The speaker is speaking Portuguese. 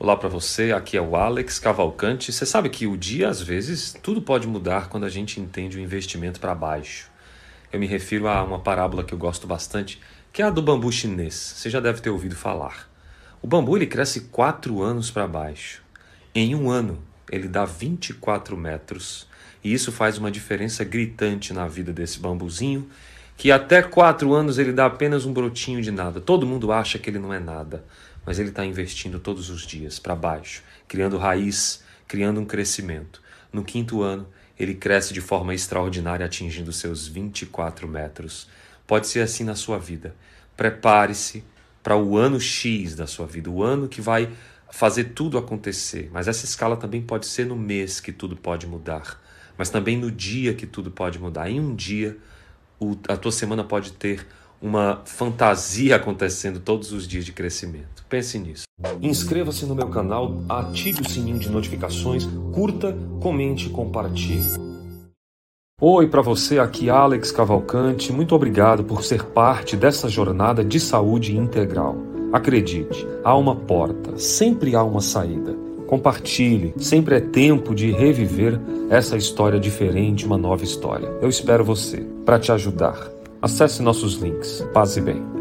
Olá para você, aqui é o Alex Cavalcante. Você sabe que o dia, às vezes, tudo pode mudar quando a gente entende o investimento para baixo. Eu me refiro a uma parábola que eu gosto bastante, que é a do bambu chinês. Você já deve ter ouvido falar. O bambu ele cresce 4 anos para baixo. Em um ano, ele dá 24 metros. E isso faz uma diferença gritante na vida desse bambuzinho, que até 4 anos ele dá apenas um brotinho de nada. Todo mundo acha que ele não é nada mas ele está investindo todos os dias para baixo, criando raiz, criando um crescimento. No quinto ano, ele cresce de forma extraordinária, atingindo seus 24 metros. Pode ser assim na sua vida. Prepare-se para o ano X da sua vida, o ano que vai fazer tudo acontecer. Mas essa escala também pode ser no mês que tudo pode mudar, mas também no dia que tudo pode mudar. Em um dia, a tua semana pode ter uma fantasia acontecendo todos os dias de crescimento. Pense nisso. Inscreva-se no meu canal, ative o sininho de notificações, curta, comente e compartilhe. Oi para você, aqui Alex Cavalcante. Muito obrigado por ser parte dessa jornada de saúde integral. Acredite, há uma porta, sempre há uma saída. Compartilhe, sempre é tempo de reviver essa história diferente, uma nova história. Eu espero você para te ajudar. Acesse nossos links. Paz e bem.